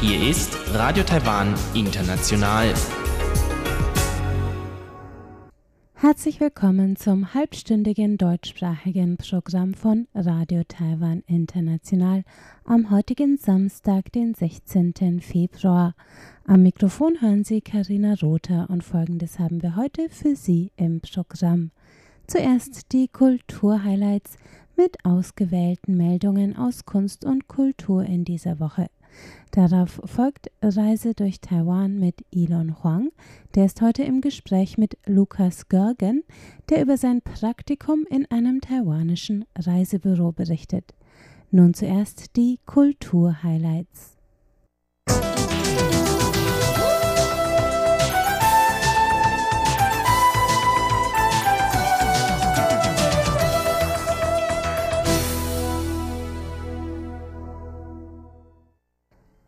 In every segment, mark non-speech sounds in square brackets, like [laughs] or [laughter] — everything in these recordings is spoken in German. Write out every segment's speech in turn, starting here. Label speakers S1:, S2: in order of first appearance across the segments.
S1: Hier ist Radio Taiwan International.
S2: Herzlich willkommen zum halbstündigen deutschsprachigen Programm von Radio Taiwan International am heutigen Samstag, den 16. Februar. Am Mikrofon hören Sie Karina Rother und folgendes haben wir heute für Sie im Programm. Zuerst die Kulturhighlights mit ausgewählten Meldungen aus Kunst und Kultur in dieser Woche. Darauf folgt Reise durch Taiwan mit Elon Huang. Der ist heute im Gespräch mit Lukas Görgen, der über sein Praktikum in einem taiwanischen Reisebüro berichtet. Nun zuerst die Kulturhighlights.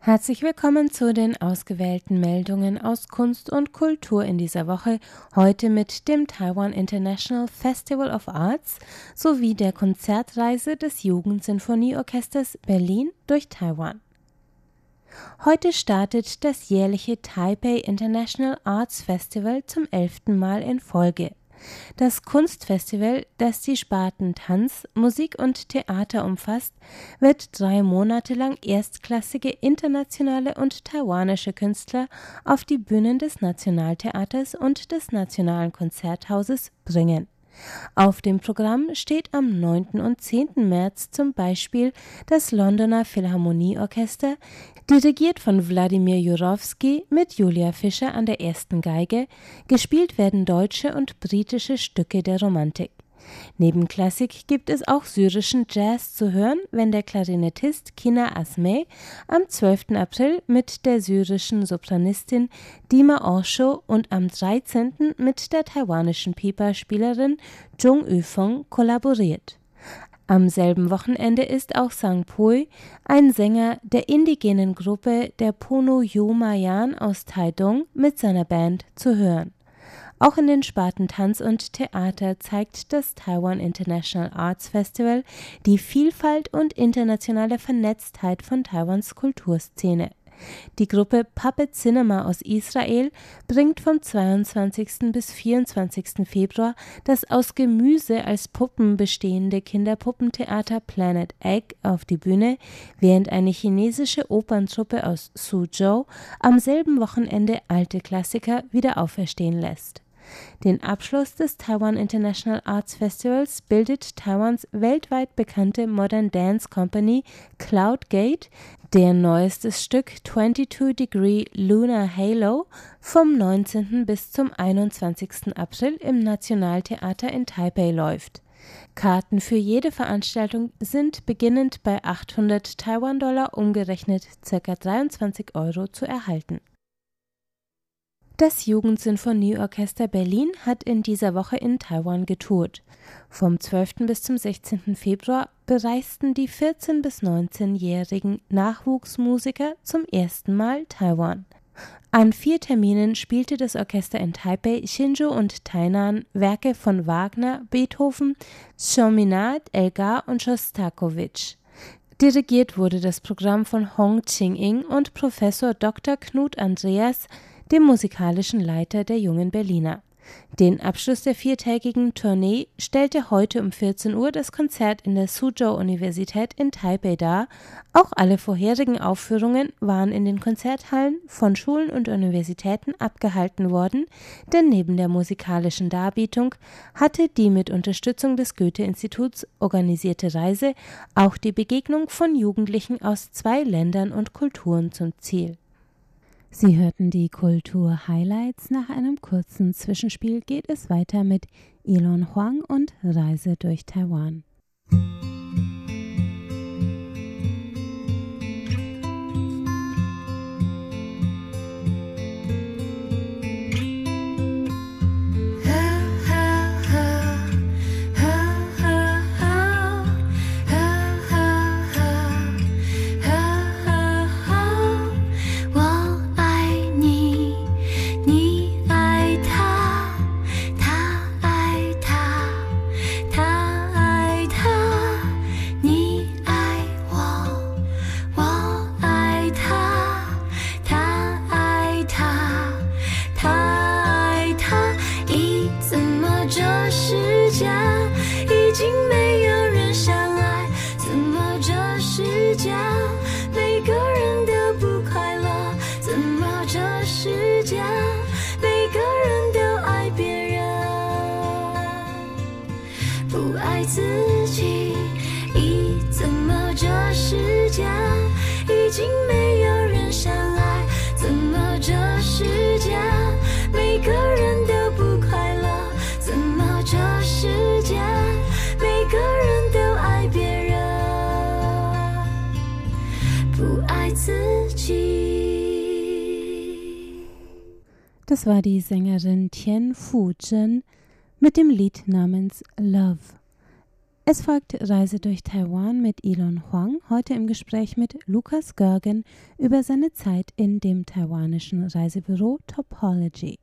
S2: Herzlich willkommen zu den ausgewählten Meldungen aus Kunst und Kultur in dieser Woche, heute mit dem Taiwan International Festival of Arts sowie der Konzertreise des Jugendsinfonieorchesters Berlin durch Taiwan. Heute startet das jährliche Taipei International Arts Festival zum elften Mal in Folge. Das Kunstfestival, das die Sparten Tanz, Musik und Theater umfasst, wird drei Monate lang erstklassige internationale und taiwanische Künstler auf die Bühnen des Nationaltheaters und des Nationalen Konzerthauses bringen. Auf dem Programm steht am 9. und 10. März zum Beispiel das Londoner Philharmonieorchester, dirigiert von Wladimir Jurowski mit Julia Fischer an der ersten Geige, gespielt werden deutsche und britische Stücke der Romantik. Neben Klassik gibt es auch syrischen Jazz zu hören, wenn der Klarinettist Kina Asmeh am 12. April mit der syrischen Sopranistin Dima Orsho und am 13. mit der taiwanischen Pipa-Spielerin Jung Yufeng kollaboriert. Am selben Wochenende ist auch Sang Pui, ein Sänger der indigenen Gruppe der Pono Yomayan aus Taidong, mit seiner Band zu hören. Auch in den Sparten Tanz und Theater zeigt das Taiwan International Arts Festival die Vielfalt und internationale Vernetztheit von Taiwans Kulturszene. Die Gruppe Puppet Cinema aus Israel bringt vom 22. bis 24. Februar das aus Gemüse als Puppen bestehende Kinderpuppentheater Planet Egg auf die Bühne, während eine chinesische Operntruppe aus Suzhou am selben Wochenende alte Klassiker wieder auferstehen lässt. Den Abschluss des Taiwan International Arts Festivals bildet Taiwans weltweit bekannte Modern Dance Company Cloudgate, deren neuestes Stück 22 Degree Lunar Halo vom 19. bis zum 21. April im Nationaltheater in Taipei läuft. Karten für jede Veranstaltung sind beginnend bei 800 Taiwan-Dollar umgerechnet ca. 23 Euro zu erhalten. Das Jugendsinfonieorchester Berlin hat in dieser Woche in Taiwan getourt. Vom 12. bis zum 16. Februar bereisten die 14- bis 19-jährigen Nachwuchsmusiker zum ersten Mal Taiwan. An vier Terminen spielte das Orchester in Taipei, Hsinchu und Tainan Werke von Wagner, Beethoven, Chaminade, Elgar und Schostakowitsch. Dirigiert wurde das Programm von Hong Ching-ing und Professor Dr. Knut Andreas, dem musikalischen Leiter der Jungen Berliner. Den Abschluss der viertägigen Tournee stellte heute um 14 Uhr das Konzert in der Suzhou Universität in Taipei dar. Auch alle vorherigen Aufführungen waren in den Konzerthallen von Schulen und Universitäten abgehalten worden, denn neben der musikalischen Darbietung hatte die mit Unterstützung des Goethe-Instituts organisierte Reise auch die Begegnung von Jugendlichen aus zwei Ländern und Kulturen zum Ziel. Sie hörten die Kultur-Highlights. Nach einem kurzen Zwischenspiel geht es weiter mit Elon Huang und Reise durch Taiwan. Das war die Sängerin Tien Fu Zhen mit dem Lied namens Love. Es folgt Reise durch Taiwan mit Elon Huang, heute im Gespräch mit Lukas Görgen über seine Zeit in dem taiwanischen Reisebüro Topology.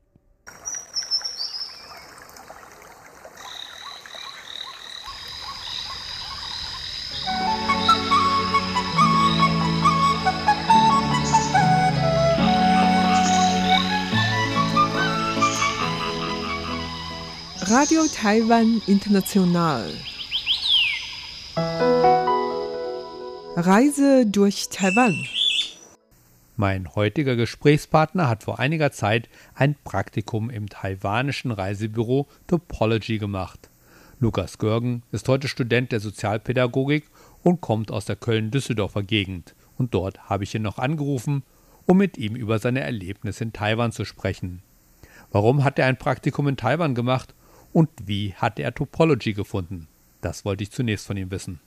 S3: Radio Taiwan International. Reise durch Taiwan.
S4: Mein heutiger Gesprächspartner hat vor einiger Zeit ein Praktikum im taiwanischen Reisebüro Topology gemacht. Lukas Görgen ist heute Student der Sozialpädagogik und kommt aus der Köln-Düsseldorfer Gegend. Und dort habe ich ihn noch angerufen, um mit ihm über seine Erlebnisse in Taiwan zu sprechen. Warum hat er ein Praktikum in Taiwan gemacht und wie hat er Topology gefunden? Das wollte ich zunächst von ihm wissen.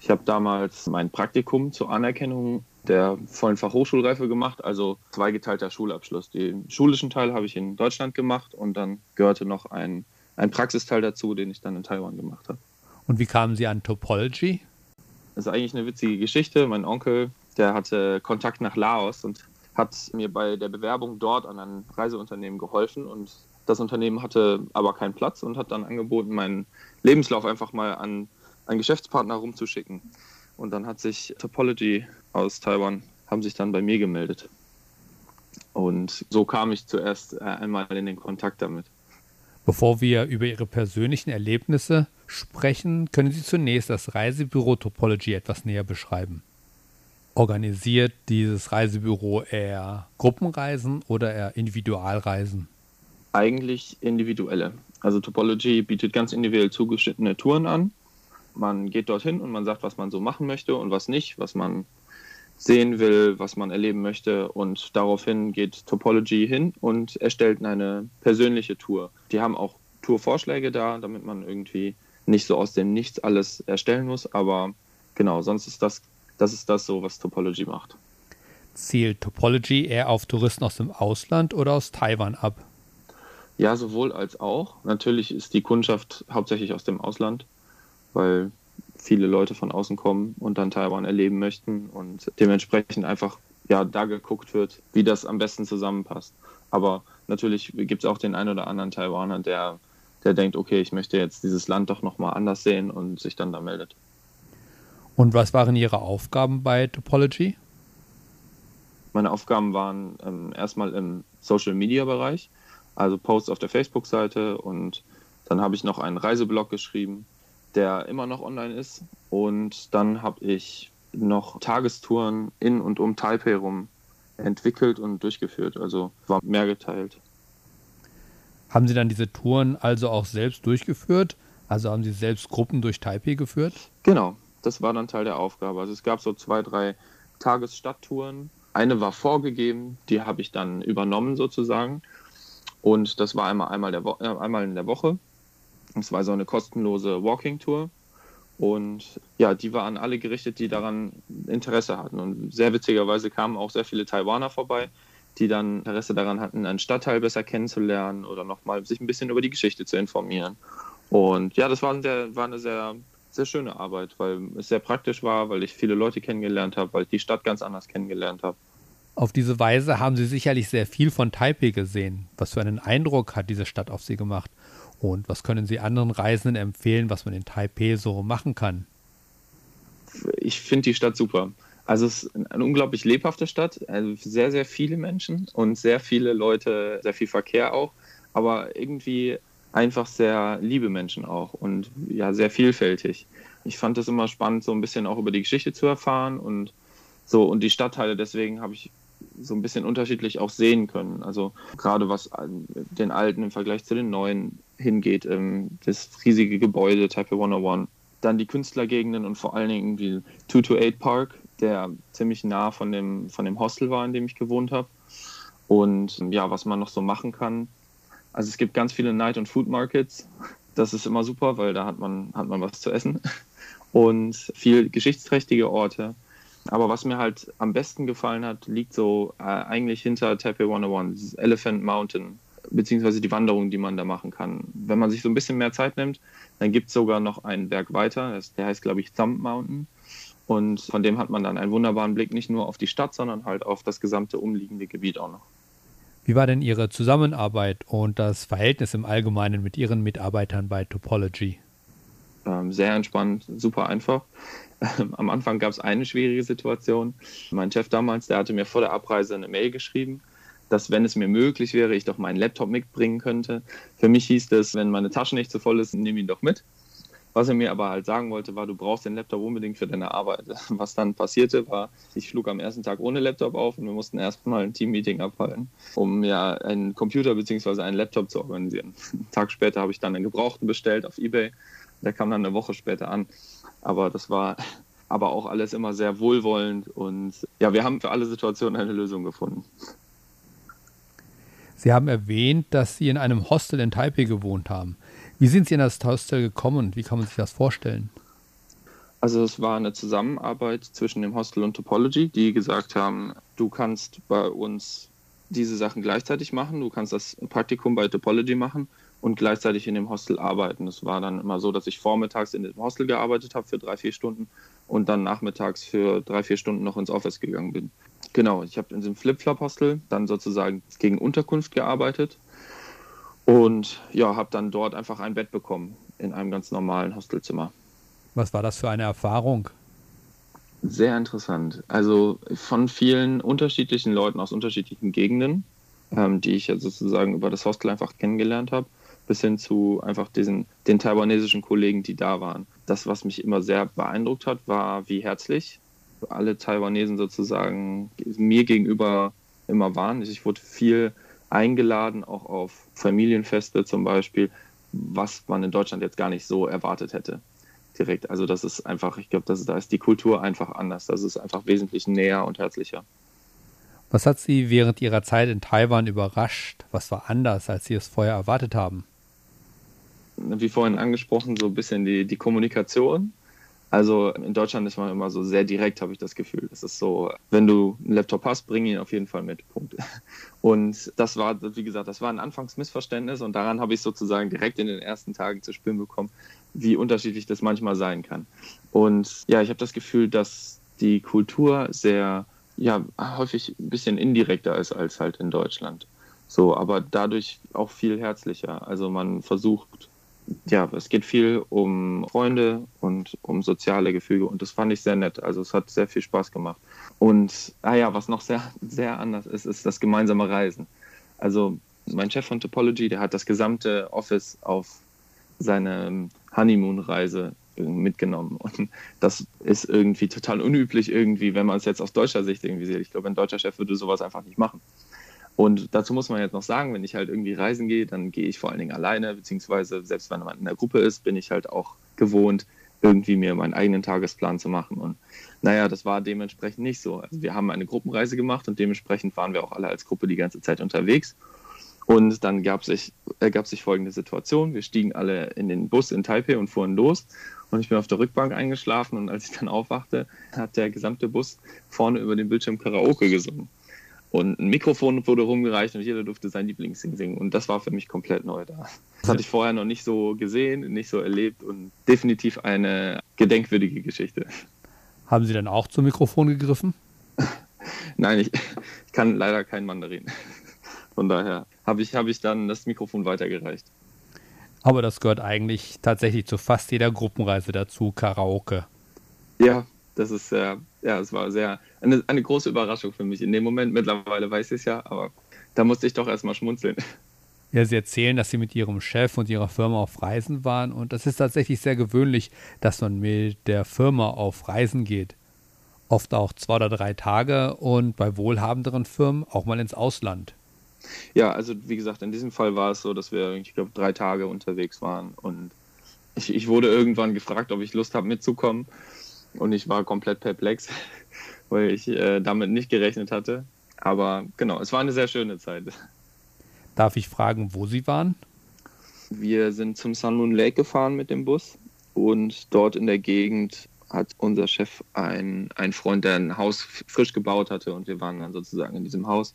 S5: Ich habe damals mein Praktikum zur Anerkennung der vollen Fachhochschulreife gemacht, also zweigeteilter Schulabschluss. Den schulischen Teil habe ich in Deutschland gemacht und dann gehörte noch ein, ein Praxisteil dazu, den ich dann in Taiwan gemacht habe.
S4: Und wie kamen Sie an Topology?
S5: Das ist eigentlich eine witzige Geschichte. Mein Onkel, der hatte Kontakt nach Laos und hat mir bei der Bewerbung dort an ein Reiseunternehmen geholfen und das Unternehmen hatte aber keinen Platz und hat dann angeboten, meinen Lebenslauf einfach mal an einen Geschäftspartner rumzuschicken. Und dann hat sich Topology aus Taiwan, haben sich dann bei mir gemeldet. Und so kam ich zuerst äh, einmal in den Kontakt damit.
S4: Bevor wir über Ihre persönlichen Erlebnisse sprechen, können Sie zunächst das Reisebüro Topology etwas näher beschreiben. Organisiert dieses Reisebüro eher Gruppenreisen oder eher Individualreisen?
S5: Eigentlich individuelle. Also Topology bietet ganz individuell zugeschnittene Touren an. Man geht dorthin und man sagt, was man so machen möchte und was nicht, was man sehen will, was man erleben möchte. Und daraufhin geht Topology hin und erstellt eine persönliche Tour. Die haben auch Tourvorschläge da, damit man irgendwie nicht so aus dem Nichts alles erstellen muss. Aber genau, sonst ist das, das ist das so, was Topology macht.
S4: Zielt Topology eher auf Touristen aus dem Ausland oder aus Taiwan ab?
S5: Ja, sowohl als auch. Natürlich ist die Kundschaft hauptsächlich aus dem Ausland, weil viele Leute von außen kommen und dann Taiwan erleben möchten und dementsprechend einfach ja da geguckt wird, wie das am besten zusammenpasst. Aber natürlich gibt es auch den einen oder anderen Taiwaner, der, der denkt, okay, ich möchte jetzt dieses Land doch nochmal anders sehen und sich dann da meldet.
S4: Und was waren Ihre Aufgaben bei Topology?
S5: Meine Aufgaben waren ähm, erstmal im Social-Media-Bereich, also Posts auf der Facebook-Seite und dann habe ich noch einen Reiseblog geschrieben, der immer noch online ist. Und dann habe ich noch Tagestouren in und um Taipei rum entwickelt und durchgeführt. Also war mehr geteilt.
S4: Haben Sie dann diese Touren also auch selbst durchgeführt? Also haben Sie selbst Gruppen durch Taipei geführt?
S5: Genau, das war dann Teil der Aufgabe. Also es gab so zwei, drei Tagesstadttouren. Eine war vorgegeben, die habe ich dann übernommen sozusagen. Und das war einmal, einmal, der Wo äh, einmal in der Woche. Es war so eine kostenlose Walking-Tour. Und ja, die war an alle gerichtet, die daran Interesse hatten. Und sehr witzigerweise kamen auch sehr viele Taiwaner vorbei, die dann Interesse daran hatten, einen Stadtteil besser kennenzulernen oder nochmal sich ein bisschen über die Geschichte zu informieren. Und ja, das war, sehr, war eine sehr, sehr schöne Arbeit, weil es sehr praktisch war, weil ich viele Leute kennengelernt habe, weil ich die Stadt ganz anders kennengelernt habe.
S4: Auf diese Weise haben Sie sicherlich sehr viel von Taipei gesehen. Was für einen Eindruck hat diese Stadt auf Sie gemacht? Und was können Sie anderen Reisenden empfehlen, was man in Taipei so machen kann?
S5: Ich finde die Stadt super. Also es ist eine unglaublich lebhafte Stadt, also sehr, sehr viele Menschen und sehr viele Leute, sehr viel Verkehr auch. Aber irgendwie einfach sehr liebe Menschen auch und ja, sehr vielfältig. Ich fand es immer spannend, so ein bisschen auch über die Geschichte zu erfahren und so und die Stadtteile, deswegen habe ich so ein bisschen unterschiedlich auch sehen können. Also gerade was den alten im Vergleich zu den neuen hingeht, ähm, das riesige Gebäude Taipei 101, dann die Künstlergegenden und vor allen Dingen wie 228 Park, der ziemlich nah von dem, von dem Hostel war, in dem ich gewohnt habe. Und ja, was man noch so machen kann. Also es gibt ganz viele Night- und Food Markets. Das ist immer super, weil da hat man, hat man was zu essen. [laughs] Und viel geschichtsträchtige Orte. Aber was mir halt am besten gefallen hat, liegt so äh, eigentlich hinter Taipei 101, dieses Elephant Mountain, beziehungsweise die Wanderung, die man da machen kann. Wenn man sich so ein bisschen mehr Zeit nimmt, dann gibt es sogar noch einen Berg weiter, der heißt, glaube ich, Thumb Mountain. Und von dem hat man dann einen wunderbaren Blick nicht nur auf die Stadt, sondern halt auf das gesamte umliegende Gebiet auch noch.
S4: Wie war denn Ihre Zusammenarbeit und das Verhältnis im Allgemeinen mit Ihren Mitarbeitern bei Topology?
S5: Ähm, sehr entspannt, super einfach. am Anfang gab es eine schwierige Situation. Mein Chef damals, der hatte mir vor der Abreise eine Mail geschrieben, dass wenn es mir möglich wäre, ich doch meinen Laptop mitbringen könnte. Für mich hieß das, wenn meine Tasche nicht zu voll ist, nimm ihn doch mit. Was er mir aber halt sagen wollte, war, du brauchst den Laptop unbedingt für deine Arbeit. [laughs] Was dann passierte, war, ich schlug am ersten Tag ohne Laptop auf und wir mussten erstmal ein Teammeeting abhalten, um ja einen Computer bzw. einen Laptop zu organisieren. [laughs] Einen Tag später habe ich dann einen Gebrauchten bestellt auf Ebay. Der kam dann eine Woche später an. Aber das war [laughs] aber auch alles immer sehr wohlwollend und ja, wir haben für alle Situationen eine Lösung gefunden.
S4: Sie haben erwähnt, dass Sie in einem Hostel in Taipei gewohnt haben. Wie sind Sie in das Hostel gekommen und wie kann man sich das vorstellen?
S5: Also es war eine Zusammenarbeit zwischen dem Hostel und Topology, die gesagt haben, du kannst bei uns diese Sachen gleichzeitig machen, du kannst das Praktikum bei Topology machen und gleichzeitig in dem Hostel arbeiten. Es war dann immer so, dass ich vormittags in dem Hostel gearbeitet habe für drei, vier Stunden und dann nachmittags für drei, vier Stunden noch ins Office gegangen bin. Genau, ich habe in diesem Flip-Flop-Hostel dann sozusagen gegen Unterkunft gearbeitet und ja, habe dann dort einfach ein Bett bekommen in einem ganz normalen Hostelzimmer.
S4: Was war das für eine Erfahrung?
S5: Sehr interessant. Also von vielen unterschiedlichen Leuten aus unterschiedlichen Gegenden, ähm, die ich ja sozusagen über das Hostel einfach kennengelernt habe bis hin zu einfach diesen, den taiwanesischen Kollegen, die da waren. Das, was mich immer sehr beeindruckt hat, war, wie herzlich alle Taiwanesen sozusagen mir gegenüber immer waren. Ich wurde viel eingeladen, auch auf Familienfeste zum Beispiel, was man in Deutschland jetzt gar nicht so erwartet hätte. Direkt. Also das ist einfach, ich glaube, da ist die Kultur einfach anders. Das ist einfach wesentlich näher und herzlicher.
S4: Was hat Sie während Ihrer Zeit in Taiwan überrascht? Was war anders, als Sie es vorher erwartet haben?
S5: wie vorhin angesprochen, so ein bisschen die, die Kommunikation. Also in Deutschland ist man immer so sehr direkt, habe ich das Gefühl. Das ist so, wenn du einen Laptop hast, bring ihn auf jeden Fall mit. Punkt. Und das war, wie gesagt, das war ein Anfangsmissverständnis und daran habe ich sozusagen direkt in den ersten Tagen zu spüren bekommen, wie unterschiedlich das manchmal sein kann. Und ja, ich habe das Gefühl, dass die Kultur sehr, ja, häufig ein bisschen indirekter ist als halt in Deutschland. So, aber dadurch auch viel herzlicher. Also man versucht ja, es geht viel um Freunde und um soziale Gefüge und das fand ich sehr nett. Also es hat sehr viel Spaß gemacht. Und ah ja, was noch sehr, sehr anders ist, ist das gemeinsame Reisen. Also mein Chef von Topology, der hat das gesamte Office auf seine Honeymoon-Reise mitgenommen. Und das ist irgendwie total unüblich, irgendwie, wenn man es jetzt aus deutscher Sicht irgendwie sieht. Ich glaube, ein deutscher Chef würde sowas einfach nicht machen. Und dazu muss man jetzt noch sagen, wenn ich halt irgendwie reisen gehe, dann gehe ich vor allen Dingen alleine, beziehungsweise selbst wenn man in der Gruppe ist, bin ich halt auch gewohnt, irgendwie mir meinen eigenen Tagesplan zu machen. Und naja, das war dementsprechend nicht so. Also wir haben eine Gruppenreise gemacht und dementsprechend waren wir auch alle als Gruppe die ganze Zeit unterwegs. Und dann gab sich, ergab sich folgende Situation. Wir stiegen alle in den Bus in Taipei und fuhren los. Und ich bin auf der Rückbank eingeschlafen und als ich dann aufwachte, hat der gesamte Bus vorne über den Bildschirm Karaoke gesungen. Und ein Mikrofon wurde rumgereicht und jeder durfte sein Lieblingssing singen. Und das war für mich komplett neu da. Das hatte ich vorher noch nicht so gesehen, nicht so erlebt und definitiv eine gedenkwürdige Geschichte.
S4: Haben Sie dann auch zum Mikrofon gegriffen? [laughs]
S5: Nein, ich, ich, kann leider kein Mandarin. Von daher habe ich, hab ich dann das Mikrofon weitergereicht.
S4: Aber das gehört eigentlich tatsächlich zu fast jeder Gruppenreise dazu, Karaoke.
S5: Ja, das ist äh, ja, es war sehr eine, eine große Überraschung für mich in dem Moment. Mittlerweile weiß ich es ja, aber da musste ich doch erstmal schmunzeln.
S4: Ja, Sie erzählen, dass Sie mit Ihrem Chef und Ihrer Firma auf Reisen waren und das ist tatsächlich sehr gewöhnlich, dass man mit der Firma auf Reisen geht. Oft auch zwei oder drei Tage und bei wohlhabenderen Firmen auch mal ins Ausland.
S5: Ja, also wie gesagt, in diesem Fall war es so, dass wir, ich glaube, drei Tage unterwegs waren und ich, ich wurde irgendwann gefragt, ob ich Lust habe mitzukommen und ich war komplett perplex, [laughs] weil ich äh, damit nicht gerechnet hatte. Aber genau, es war eine sehr schöne Zeit.
S4: Darf ich fragen, wo Sie waren?
S5: Wir sind zum Sun Moon Lake gefahren mit dem Bus und dort in der Gegend hat unser Chef einen, einen Freund, der ein Haus frisch gebaut hatte und wir waren dann sozusagen in diesem Haus.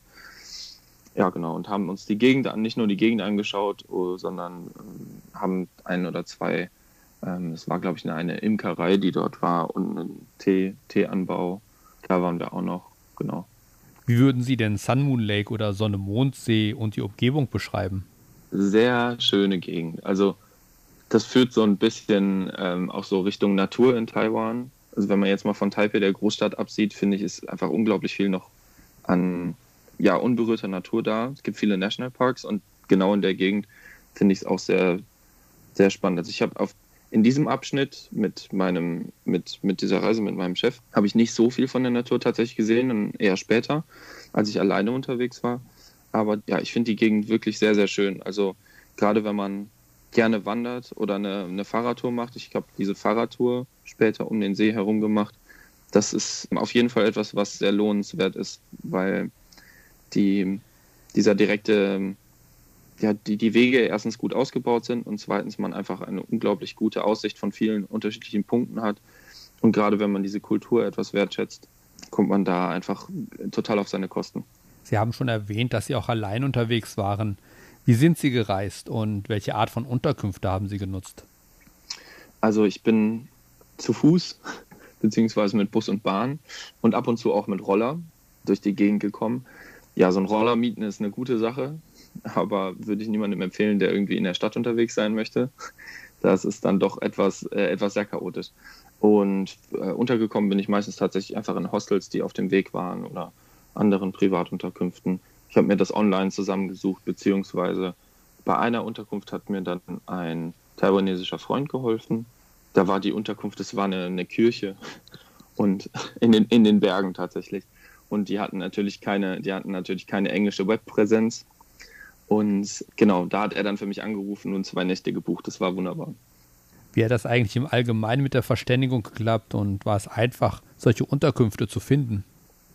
S5: Ja, genau, und haben uns die Gegend, nicht nur die Gegend angeschaut, oh, sondern ähm, haben ein oder zwei, ähm, es war glaube ich eine Imkerei, die dort war und ein Tee, Teeanbau, da waren wir auch noch, genau.
S4: Wie würden Sie denn Sun Moon Lake oder Sonne Mondsee und die Umgebung beschreiben?
S5: Sehr schöne Gegend. Also das führt so ein bisschen ähm, auch so Richtung Natur in Taiwan. Also wenn man jetzt mal von Taipei, der Großstadt, absieht, finde ich, ist einfach unglaublich viel noch an ja, unberührter Natur da. Es gibt viele Nationalparks und genau in der Gegend finde ich es auch sehr, sehr spannend. Also ich habe auf in diesem Abschnitt mit meinem, mit, mit dieser Reise mit meinem Chef habe ich nicht so viel von der Natur tatsächlich gesehen, und eher später, als ich alleine unterwegs war. Aber ja, ich finde die Gegend wirklich sehr, sehr schön. Also gerade wenn man gerne wandert oder eine, eine Fahrradtour macht, ich habe diese Fahrradtour später um den See herum gemacht, das ist auf jeden Fall etwas, was sehr lohnenswert ist, weil die, dieser direkte ja, die, die Wege erstens gut ausgebaut sind und zweitens man einfach eine unglaublich gute Aussicht von vielen unterschiedlichen Punkten hat. Und gerade wenn man diese Kultur etwas wertschätzt, kommt man da einfach total auf seine Kosten.
S4: Sie haben schon erwähnt, dass Sie auch allein unterwegs waren. Wie sind Sie gereist und welche Art von Unterkünfte haben Sie genutzt?
S5: Also ich bin zu Fuß beziehungsweise mit Bus und Bahn und ab und zu auch mit Roller durch die Gegend gekommen. Ja, so ein Roller mieten ist eine gute Sache aber würde ich niemandem empfehlen, der irgendwie in der Stadt unterwegs sein möchte. Das ist dann doch etwas, äh, etwas sehr chaotisch. Und äh, untergekommen bin ich meistens tatsächlich einfach in Hostels, die auf dem Weg waren oder anderen Privatunterkünften. Ich habe mir das online zusammengesucht, beziehungsweise bei einer Unterkunft hat mir dann ein taiwanesischer Freund geholfen. Da war die Unterkunft, es war eine, eine Kirche und in den, in den Bergen tatsächlich. Und die hatten natürlich keine, die hatten natürlich keine englische Webpräsenz. Und genau, da hat er dann für mich angerufen und zwei Nächte gebucht. Das war wunderbar.
S4: Wie hat das eigentlich im Allgemeinen mit der Verständigung geklappt und war es einfach, solche Unterkünfte zu finden?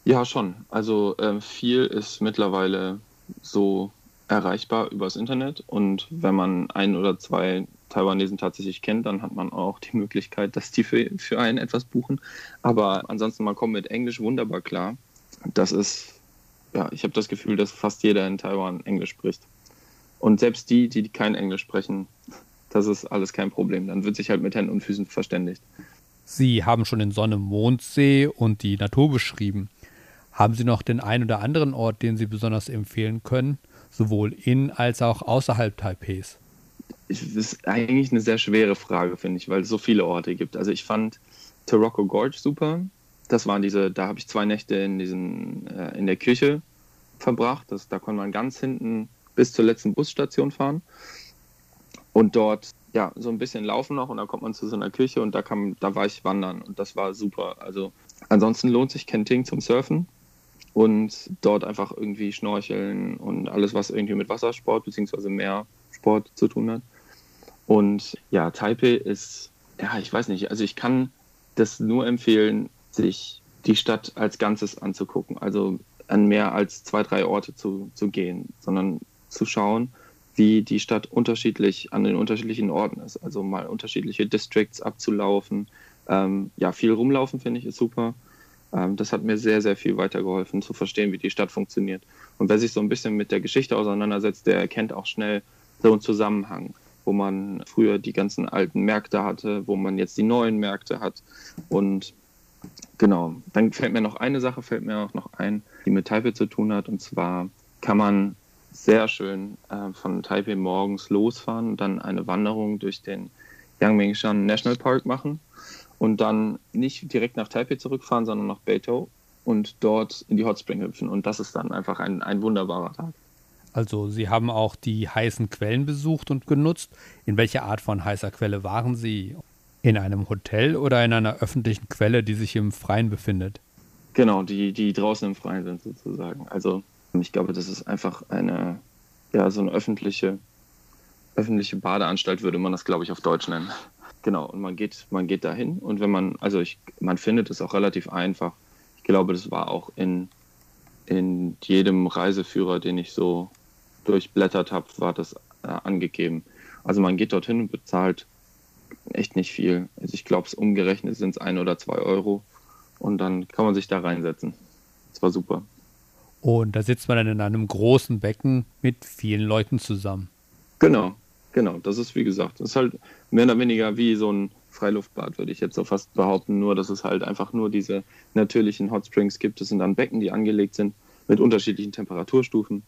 S5: Ja, schon. Also äh, viel ist mittlerweile so erreichbar übers Internet und wenn man ein oder zwei Taiwanesen tatsächlich kennt, dann hat man auch die Möglichkeit, dass die für, für einen etwas buchen. Aber ansonsten, man kommt mit Englisch wunderbar klar. Das ist ja, ich habe das Gefühl, dass fast jeder in Taiwan Englisch spricht. Und selbst die, die kein Englisch sprechen, das ist alles kein Problem. Dann wird sich halt mit Händen und Füßen verständigt.
S4: Sie haben schon den Sonne, Mondsee und die Natur beschrieben. Haben Sie noch den einen oder anderen Ort, den Sie besonders empfehlen können, sowohl in als auch außerhalb Taipehs?
S5: Das ist eigentlich eine sehr schwere Frage, finde ich, weil es so viele Orte gibt. Also ich fand Taroko Gorge super das waren diese, da habe ich zwei Nächte in diesen, äh, in der Kirche verbracht. Das, da konnte man ganz hinten bis zur letzten Busstation fahren und dort ja so ein bisschen laufen noch und dann kommt man zu so einer Kirche und da kam, da war ich wandern und das war super. Also ansonsten lohnt sich Kenting zum Surfen und dort einfach irgendwie schnorcheln und alles, was irgendwie mit Wassersport bzw. Meersport zu tun hat. Und ja, Taipei ist, ja, ich weiß nicht, also ich kann das nur empfehlen, sich die Stadt als Ganzes anzugucken, also an mehr als zwei, drei Orte zu, zu gehen, sondern zu schauen, wie die Stadt unterschiedlich an den unterschiedlichen Orten ist. Also mal unterschiedliche Districts abzulaufen. Ähm, ja, viel rumlaufen finde ich ist super. Ähm, das hat mir sehr, sehr viel weitergeholfen, zu verstehen, wie die Stadt funktioniert. Und wer sich so ein bisschen mit der Geschichte auseinandersetzt, der erkennt auch schnell so einen Zusammenhang, wo man früher die ganzen alten Märkte hatte, wo man jetzt die neuen Märkte hat. Und Genau. Dann fällt mir noch eine Sache, fällt mir auch noch ein, die mit Taipei zu tun hat. Und zwar kann man sehr schön äh, von Taipei morgens losfahren und dann eine Wanderung durch den Yangmingshan National Park machen und dann nicht direkt nach Taipei zurückfahren, sondern nach Beitou und dort in die Hot Spring hüpfen. Und das ist dann einfach ein, ein wunderbarer Tag.
S4: Also Sie haben auch die heißen Quellen besucht und genutzt. In welcher Art von heißer Quelle waren Sie? In einem Hotel oder in einer öffentlichen Quelle, die sich im Freien befindet?
S5: Genau, die, die draußen im Freien sind sozusagen. Also ich glaube, das ist einfach eine, ja, so eine öffentliche, öffentliche Badeanstalt, würde man das, glaube ich, auf Deutsch nennen. Genau, und man geht, man geht dahin und wenn man, also ich, man findet es auch relativ einfach. Ich glaube, das war auch in, in jedem Reiseführer, den ich so durchblättert habe, war das äh, angegeben. Also man geht dorthin und bezahlt echt nicht viel. Also ich glaube, es umgerechnet sind es ein oder zwei Euro und dann kann man sich da reinsetzen. Das war super.
S4: Und da sitzt man dann in einem großen Becken mit vielen Leuten zusammen.
S5: Genau, genau. Das ist wie gesagt, das ist halt mehr oder weniger wie so ein Freiluftbad, würde ich jetzt so fast behaupten. Nur, dass es halt einfach nur diese natürlichen Hot Springs gibt. Das sind dann Becken, die angelegt sind mit unterschiedlichen Temperaturstufen.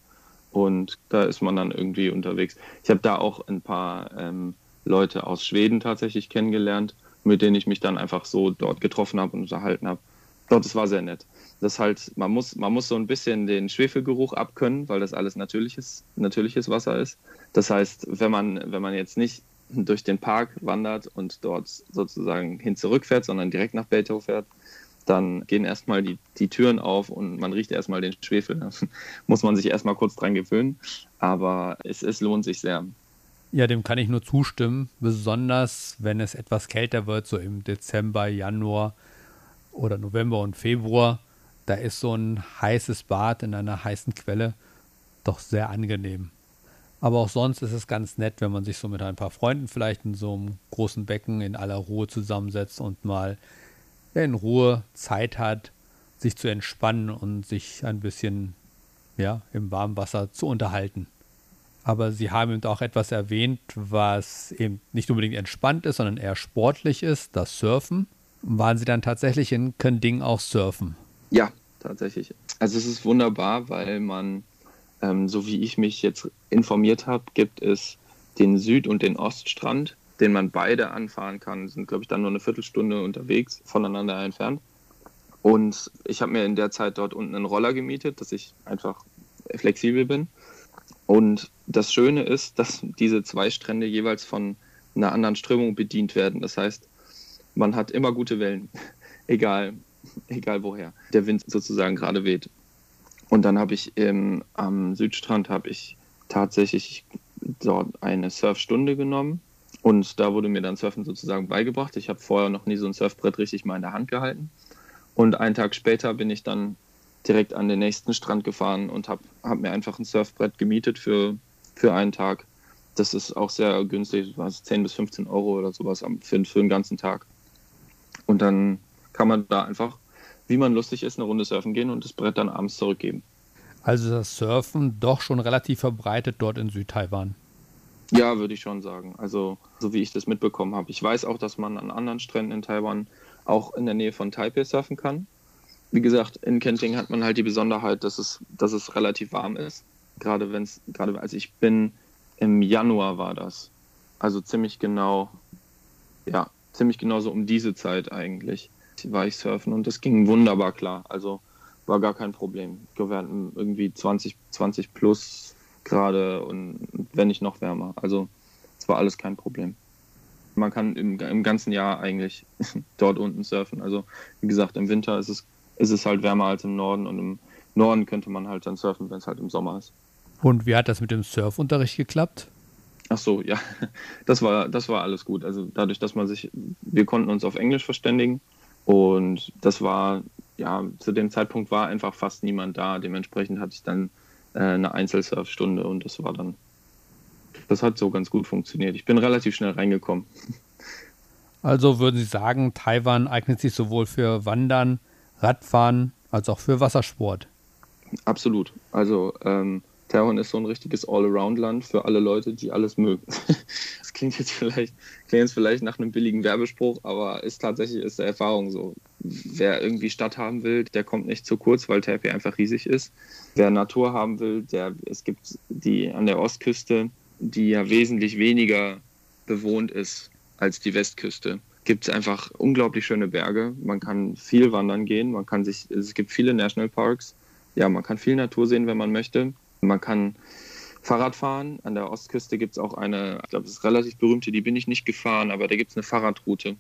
S5: Und da ist man dann irgendwie unterwegs. Ich habe da auch ein paar ähm, Leute aus Schweden tatsächlich kennengelernt, mit denen ich mich dann einfach so dort getroffen habe und unterhalten habe. Dort, es war sehr nett. Das halt, man muss, man muss so ein bisschen den Schwefelgeruch abkönnen, weil das alles natürliches, natürliches Wasser ist. Das heißt, wenn man, wenn man jetzt nicht durch den Park wandert und dort sozusagen hin zurückfährt, sondern direkt nach Beltow fährt, dann gehen erstmal die, die Türen auf und man riecht erstmal den Schwefel. Da [laughs] muss man sich erstmal kurz dran gewöhnen. Aber es, es lohnt sich sehr.
S4: Ja, dem kann ich nur zustimmen, besonders wenn es etwas kälter wird, so im Dezember, Januar oder November und Februar. Da ist so ein heißes Bad in einer heißen Quelle doch sehr angenehm. Aber auch sonst ist es ganz nett, wenn man sich so mit ein paar Freunden vielleicht in so einem großen Becken in aller Ruhe zusammensetzt und mal in Ruhe Zeit hat, sich zu entspannen und sich ein bisschen ja, im warmen Wasser zu unterhalten aber Sie haben eben auch etwas erwähnt, was eben nicht unbedingt entspannt ist, sondern eher sportlich ist, das Surfen. Waren Sie dann tatsächlich in Kending auch surfen?
S5: Ja, tatsächlich. Also es ist wunderbar, weil man, ähm, so wie ich mich jetzt informiert habe, gibt es den Süd- und den Oststrand, den man beide anfahren kann. Sind, glaube ich, dann nur eine Viertelstunde unterwegs, voneinander entfernt. Und ich habe mir in der Zeit dort unten einen Roller gemietet, dass ich einfach flexibel bin. Und das Schöne ist, dass diese zwei Strände jeweils von einer anderen Strömung bedient werden. Das heißt, man hat immer gute Wellen, [laughs] egal, egal woher der Wind sozusagen gerade weht. Und dann habe ich im, am Südstrand habe ich tatsächlich dort eine Surfstunde genommen und da wurde mir dann Surfen sozusagen beigebracht. Ich habe vorher noch nie so ein Surfbrett richtig mal in der Hand gehalten. Und einen Tag später bin ich dann direkt an den nächsten Strand gefahren und habe hab mir einfach ein Surfbrett gemietet für, für einen Tag. Das ist auch sehr günstig, was 10 bis 15 Euro oder sowas für, für den ganzen Tag. Und dann kann man da einfach, wie man lustig ist, eine Runde surfen gehen und das Brett dann abends zurückgeben.
S4: Also das Surfen doch schon relativ verbreitet dort in Südtaiwan.
S5: Ja, würde ich schon sagen. Also, so wie ich das mitbekommen habe. Ich weiß auch, dass man an anderen Stränden in Taiwan auch in der Nähe von Taipei surfen kann wie gesagt, in Kenting hat man halt die Besonderheit, dass es, dass es relativ warm ist. Gerade wenn es, gerade als ich bin, im Januar war das. Also ziemlich genau, ja, ziemlich genau so um diese Zeit eigentlich war ich surfen und das ging wunderbar klar. Also war gar kein Problem. Wir hatten irgendwie 20, 20 plus gerade und wenn nicht noch wärmer. Also es war alles kein Problem. Man kann im, im ganzen Jahr eigentlich [laughs] dort unten surfen. Also wie gesagt, im Winter ist es ist es halt wärmer als im Norden und im Norden könnte man halt dann surfen, wenn es halt im Sommer ist.
S4: Und wie hat das mit dem Surfunterricht geklappt?
S5: Ach so, ja, [laughs] das war, das war alles gut. Also dadurch, dass man sich, wir konnten uns auf Englisch verständigen und das war, ja, zu dem Zeitpunkt war einfach fast niemand da. Dementsprechend hatte ich dann äh, eine Einzelsurfstunde und das war dann, das hat so ganz gut funktioniert. Ich bin relativ schnell reingekommen. [laughs]
S4: Also würden Sie sagen, Taiwan eignet sich sowohl für Wandern Radfahren als auch für Wassersport.
S5: Absolut. Also ähm, Taiwan ist so ein richtiges All-Around-Land für alle Leute, die alles mögen. [laughs] das klingt jetzt vielleicht, klingt jetzt vielleicht nach einem billigen Werbespruch, aber ist tatsächlich ist der Erfahrung so. Wer irgendwie Stadt haben will, der kommt nicht zu kurz, weil Taipei einfach riesig ist. Wer Natur haben will, der es gibt die an der Ostküste, die ja wesentlich weniger bewohnt ist als die Westküste gibt es einfach unglaublich schöne Berge. Man kann viel wandern gehen. Man kann sich, es gibt viele Nationalparks. Ja, man kann viel Natur sehen, wenn man möchte. Man kann Fahrradfahren. An der Ostküste gibt es auch eine, ich glaube, es ist relativ berühmte, die bin ich nicht gefahren, aber da gibt es eine Fahrradroute.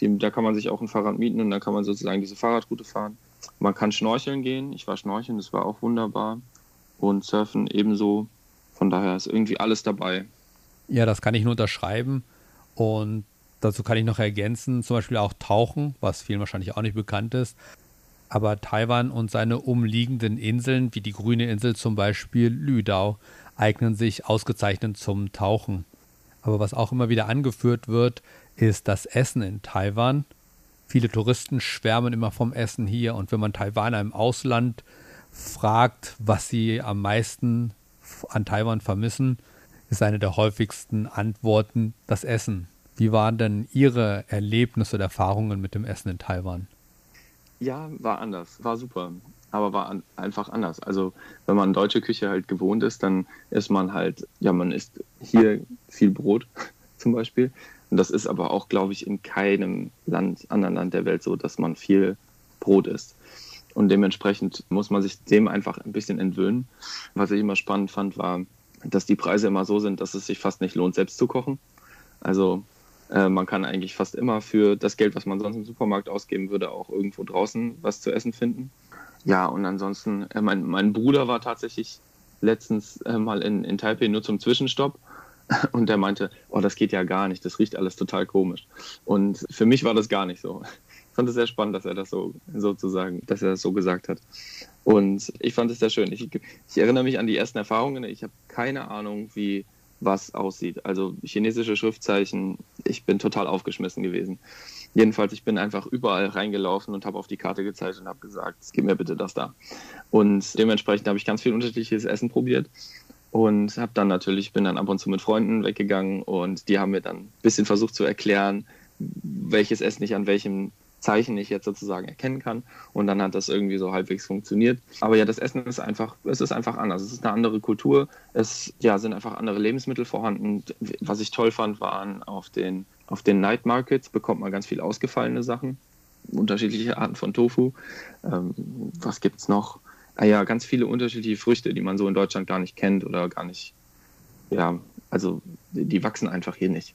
S5: Die, da kann man sich auch ein Fahrrad mieten und dann kann man sozusagen diese Fahrradroute fahren. Man kann schnorcheln gehen. Ich war schnorcheln, das war auch wunderbar. Und surfen ebenso. Von daher ist irgendwie alles dabei.
S4: Ja, das kann ich nur unterschreiben. Und dazu kann ich noch ergänzen, zum Beispiel auch Tauchen, was vielen wahrscheinlich auch nicht bekannt ist. Aber Taiwan und seine umliegenden Inseln, wie die grüne Insel zum Beispiel Lüdau, eignen sich ausgezeichnet zum Tauchen. Aber was auch immer wieder angeführt wird, ist das Essen in Taiwan. Viele Touristen schwärmen immer vom Essen hier und wenn man Taiwaner im Ausland fragt, was sie am meisten an Taiwan vermissen, ist eine der häufigsten Antworten das Essen. Wie waren denn Ihre Erlebnisse und Erfahrungen mit dem Essen in Taiwan?
S5: Ja, war anders, war super, aber war an, einfach anders. Also wenn man deutsche Küche halt gewohnt ist, dann ist man halt, ja, man isst hier viel Brot [laughs] zum Beispiel. Und das ist aber auch, glaube ich, in keinem Land, anderen Land der Welt so, dass man viel Brot isst. Und dementsprechend muss man sich dem einfach ein bisschen entwöhnen. Was ich immer spannend fand, war, dass die Preise immer so sind, dass es sich fast nicht lohnt, selbst zu kochen. Also äh, man kann eigentlich fast immer für das Geld, was man sonst im Supermarkt ausgeben würde, auch irgendwo draußen was zu essen finden. Ja, und ansonsten, äh, mein, mein Bruder war tatsächlich letztens äh, mal in, in Taipei nur zum Zwischenstopp. [laughs] Und der meinte, oh, das geht ja gar nicht, das riecht alles total komisch. Und für mich war das gar nicht so. Ich fand es sehr spannend, dass er das so sozusagen, dass er das so gesagt hat. Und ich fand es sehr schön. Ich, ich erinnere mich an die ersten Erfahrungen. Ich habe keine Ahnung, wie was aussieht. Also chinesische Schriftzeichen, ich bin total aufgeschmissen gewesen. Jedenfalls, ich bin einfach überall reingelaufen und habe auf die Karte gezeigt und habe gesagt, gib mir bitte das da. Und dementsprechend habe ich ganz viel unterschiedliches Essen probiert und habe dann natürlich, bin dann ab und zu mit Freunden weggegangen und die haben mir dann ein bisschen versucht zu erklären, welches Essen ich an welchem Zeichen ich jetzt sozusagen erkennen kann. Und dann hat das irgendwie so halbwegs funktioniert. Aber ja, das Essen ist einfach, es ist einfach anders. Es ist eine andere Kultur. Es ja, sind einfach andere Lebensmittel vorhanden. Was ich toll fand, waren auf den, auf den Night Markets bekommt man ganz viel ausgefallene Sachen. Unterschiedliche Arten von Tofu. Ähm, was es noch? Ah ja, ganz viele unterschiedliche Früchte, die man so in Deutschland gar nicht kennt oder gar nicht, ja, also die wachsen einfach hier nicht.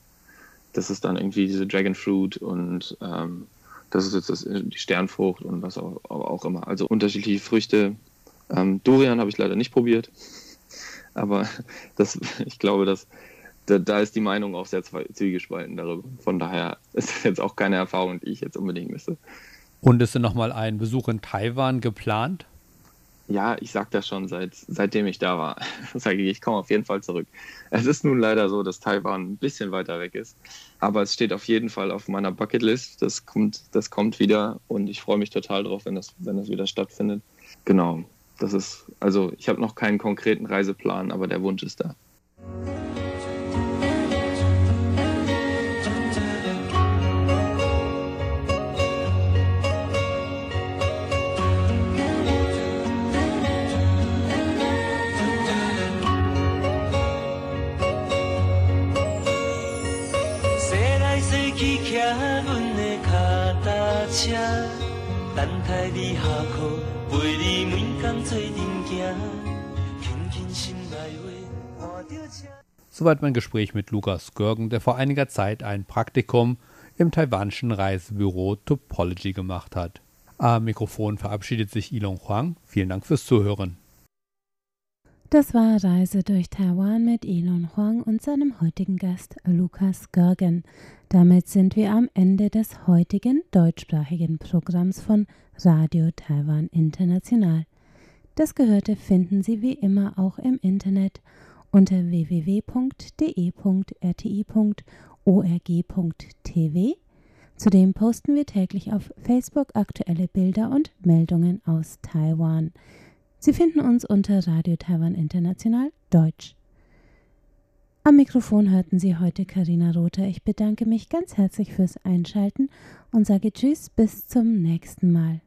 S5: Das ist dann irgendwie diese Dragon Fruit und ähm, das ist jetzt das, die Sternfrucht und was auch, auch immer. Also unterschiedliche Früchte. Ähm, Durian habe ich leider nicht probiert. Aber [laughs] das, ich glaube, dass, da, da ist die Meinung auch sehr zwiegespalten darüber. Von daher [laughs] ist das jetzt auch keine Erfahrung, die ich jetzt unbedingt müsste.
S4: Und ist denn nochmal ein Besuch in Taiwan geplant?
S5: Ja, ich sage das schon, seit, seitdem ich da war. [laughs] Sage ich, ich komme auf jeden Fall zurück. Es ist nun leider so, dass Taiwan ein bisschen weiter weg ist. Aber es steht auf jeden Fall auf meiner Bucketlist. Das kommt, das kommt wieder und ich freue mich total drauf, wenn das, wenn das wieder stattfindet. Genau. Das ist, also ich habe noch keinen konkreten Reiseplan, aber der Wunsch ist da.
S4: Soweit mein Gespräch mit Lukas Görgen, der vor einiger Zeit ein Praktikum im taiwanischen Reisebüro Topology gemacht hat. Am Mikrofon verabschiedet sich Ilong Huang. Vielen Dank fürs Zuhören.
S2: Das war Reise durch Taiwan mit Elon Huang und seinem heutigen Gast Lukas Görgen. Damit sind wir am Ende des heutigen deutschsprachigen Programms von Radio Taiwan International. Das Gehörte finden Sie wie immer auch im Internet unter www.de.rti.org.tv. Zudem posten wir täglich auf Facebook aktuelle Bilder und Meldungen aus Taiwan. Sie finden uns unter Radio Taiwan International Deutsch. Am Mikrofon hörten Sie heute Karina Rother. Ich bedanke mich ganz herzlich fürs Einschalten und sage Tschüss bis zum nächsten Mal.